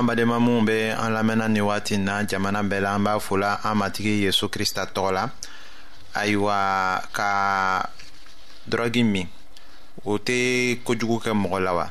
an badenma minw be an lamɛnna ni waati na jamana bɛɛ la an b'a fola an matigi yezu krista tɔgɔ la ayiwa ka dɔrɔgi min o tɛ kojugu kɛ mɔgɔ la wa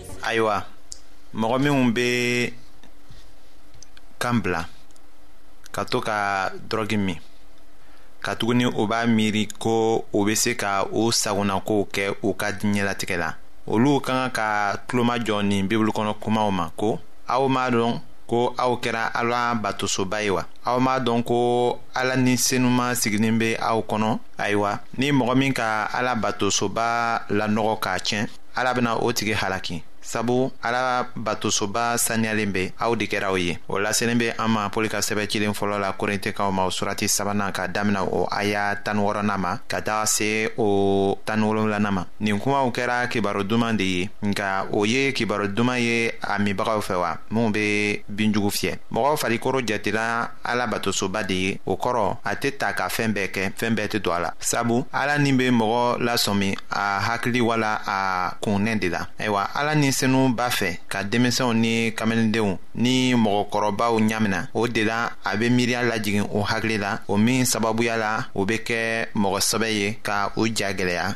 ayiwa mɔgɔ minnu bɛ kan bila ka to ka dɔrɔgi min katuguni o b'a miiri ko o bɛ se ka o sagonakow kɛ u ka diɲɛlatigɛ la olu ka kan ka tulomajɔ nin bibulu kɔnɔ kumaw ma ko aw m'a dɔn ko aw kɛra ala batosoba ye wa aw m'a dɔn ko ala ni senuma sigilen bɛ aw kɔnɔ ayiwa ni mɔgɔ min ka ala batosoba lanɔgɔ k'a tiɲɛ ala bena o tigi halaki sabu ala batosoba saniyalen be aw de kɛra o ye o laselen be an ma pɔli ka sɛbɛ cilen fɔlɔ la korintikaw ma o surati sabanan ka damina o aya tan wɔrɔnan ma ka taga se o tan wolonwulanan ma nin kumaw kɛra kibaro duman de ye nka o ye kibaro duman ye a minbagaw fɛ wa minw be binjugu fiyɛ mɔgɔ farikoro jatela ala batosoba de ye o kɔrɔ a tɛ ta ka fɛɛn bɛɛ kɛ fɛɛn bɛɛ tɛ don a la sabu ala ni be mɔgɔ lasɔmi a hakili wala a kunnɛ de la ayiwa ala ni senu b'a fɛ ka denmisɛnw ni kamalenindenw ni mɔgɔkɔrɔbaw ɲamina o de la a be miiriya lajigin u hakili la o min sababuya la u be kɛ mɔgɔ sɛbɛ ye ka u ja gwɛlɛya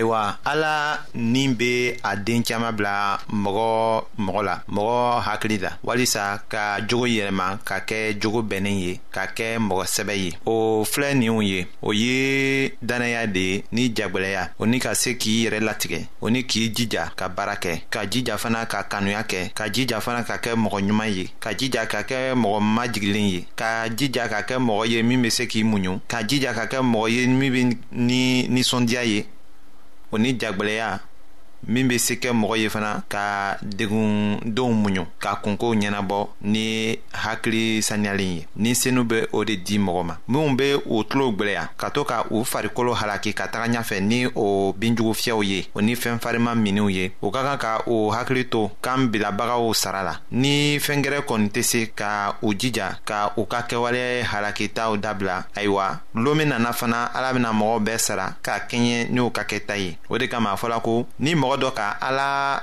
ayiwa ala ni be a den caaman bila mɔgɔ mɔgɔ la mɔgɔ hakili la walisa ka jogo yɛlɛma ka kɛ jogo bɛnnen ye ka kɛ mɔgɔ sɛbɛ ye o filɛ ninw ye o ye dannaya de ye ni jagwɛlɛya o ni ka se k'i yɛrɛ latigɛ o ni k'i jija ka baara kɛ ka jija fana ka kanuya kɛ ka jija fana ka kɛ mɔgɔ ɲuman ye ka jija ka kɛ mɔgɔ majigilen ye ka jija ka kɛ mɔgɔ ye min be se k'i muɲu ka jija ka kɛ mɔgɔ ye min be ni ninsɔndiya ye o ni jagwɛlɛya min be se kɛ mɔgɔ ye fana ka degundenw muɲu ka kunkow ɲɛnabɔ ni hakili saniyalen ye ni senu bɛ o de di mɔgɔ ma minnu bɛ u tulow gwɛlɛya ka to ka u farikolo halaki ka taga ɲafɛ ni o binjugu fiyɛw ye o ni fɛn farima miniw ye u ka kan ka u hakili to kan bilabagaw sara la ni fɛngɛrɛ kɔni tɛ se ka u jija ka u ka kɛwale halakitaw dabila ayiwa lomi nana fana ala bɛna mɔgɔw bɛɛ sara ka kɛɲɛ ni u ka kɛta ye o de kama a fɔla ko ni mɔgɔ dɔ ka ala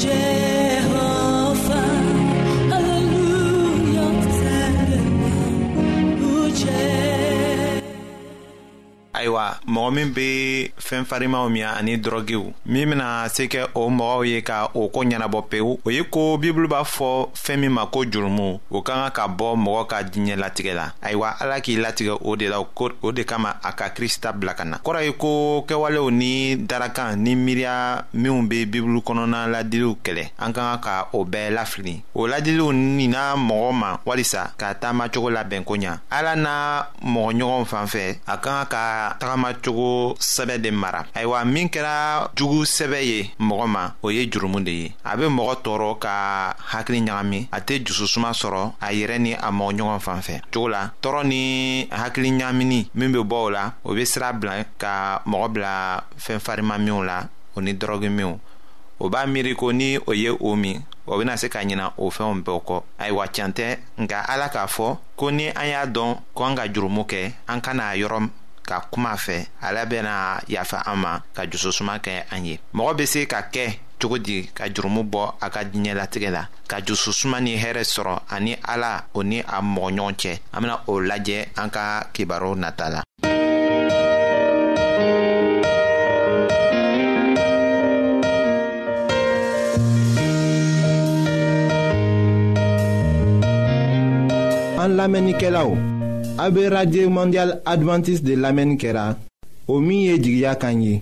ayiwa mɔgɔ min bɛ fɛn farimaw min ani dɔrɔgiw min bɛna se kɛ o mɔgɔw ye ka o ko ɲɛnabɔ pewu o ye ko bibulu b'a fɔ fɛɛn min ma ko jurumu o ka kan ka bɔ mɔgɔ ka diɲɛ latigɛ la ayiwa ala k'i latigɛ o de la o de kama a ka krista bila ka na kɔrɔ ye ko kɛwalew ni darakan ni miiriya minw be bibulu kɔnɔna ladiliw kɛlɛ an ka kan ka o bɛɛ lafili o ladiliw nina mɔgɔ ma walisa ka taamacogo labɛn ko ɲa ala n'a mɔgɔ ɲɔgɔn fan fɛ a ka kan ka tagamacogo sɛbɛ de mara ayiwa min kɛra jugu sɛbɛ ye mɔgɔ ma o ye jurumu de ye a bɛ mɔgɔ tɔɔrɔ ka hakili ɲagami a tɛ dususuma sɔrɔ a yɛrɛ ni a mɔgɔ ɲɔgɔn fan fɛ cogo la tɔɔrɔ ni hakili ɲagamini min bɛ bɔ o la o bɛ sira bila ka mɔgɔ bila fɛn farima minw la o ni dɔrɔgu minw o b'a miiri ko ni o ye o min o bɛna se ka ɲina o fɛnw bɛɛ kɔ ayiwa can tɛ nka ala k'a fɔ ko ni an y'a dɔn ko an ka jurumu kɛ an kana a yɔrɔ ka kuma fɛ ala bɛna yafa an ma ka jususuma kɛ an ye mɔgɔ bɛ se ka kɛ cogo di ka jurumu bɔ a ka diɲɛlatigɛ la ka jususuma ni hɛrɛ sɔrɔ ani ala o ni a mɔgɔ ɲɔgɔn cɛ an bena o lajɛ an ka kibaru nata la an lamɛnnikɛlaw a be radio mondial advantiste de lamɛnni kɛra o min ye jigiya kan ye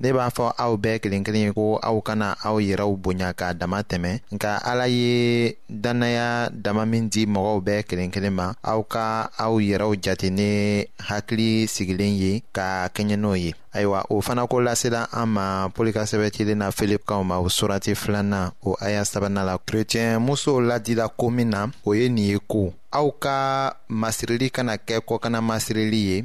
ne b'a fɔ aw bɛɛ kelen kelen ye ko aw kana aw yɛrɛw bonya k'a dama tɛmɛ nka ala ye dannaya dama min di mɔgɔw bɛɛ kelen kelen ma aw ka aw yɛrɛw jate ni hakili sigilen ye ka kɛɲɛ n'o ye ayiwa o fana ko lasela an ma pɔli ka sɛbɛ cilen na filipkaw ma o surati filanan o aya sabanan la kerecɛn musow ladila ko min na o ye nin ye ko aw ka masirili kana kɛ kɔkana masirili ye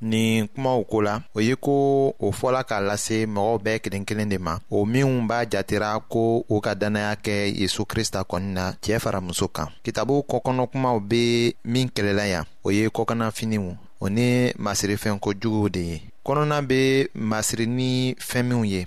nin kumaw ko la o ye ko o fɔla k'a lase mɔgɔw bɛɛ kelen kelen de ma o minw b'a jatera ko u ka dannaya kɛ yezu krista kɔni na cɛɛ fara muso kan kitabu kɔkɔnɔkumaw be min kɛlɛla yan o ye kɔkannafiniw o ni masirifɛnko juguw de ye kɔnɔna be masiri ni fɛn minw ye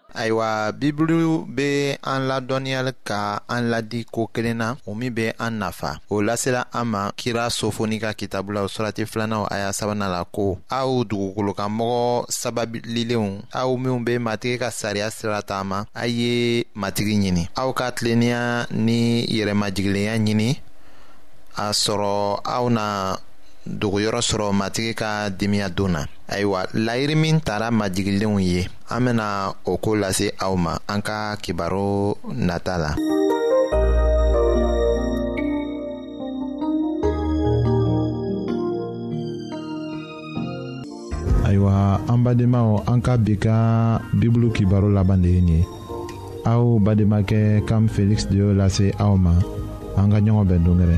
ayiwa bibulu bɛ an ladɔnniyali ka an ladi ko kelen na o min bɛ an nafa o lasela an ma kira sofoni ka kitabu la surati filanaw a y'a sabanan la ko aw dugukolokanmɔgɔ sababililenw aw minw bɛ matigi ka sariya sira taama a ye matigi ɲini aw ka tilennenya ni yɛrɛmajigilenya ɲini a sɔrɔ aw na dogoyɔrɔ sɔrɔ matigi ka dimiya don na ayiwa layiiri min tara majigilenw ye an bena o ko lase aw ma an ka kibaro nata la ayiwa an badenmaw an ka bi ka bibulu kibaro laban de ye nin ye aw bademakɛ kam feliksi de y'o lase aw ma an ka ɲɔgɔn bɛn dongɛrɛ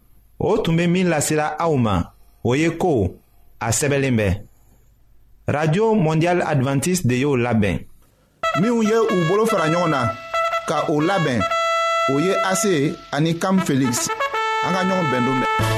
o tun bɛ min lasera aw ma o ye ko a sɛbɛnlen bɛ radio mondial adventiste de y'o labɛn minnu ye u bolo fara ɲɔgɔn na ka o labɛn o ye ase ani kam felix an ka ɲɔgɔn bɛn don bɛn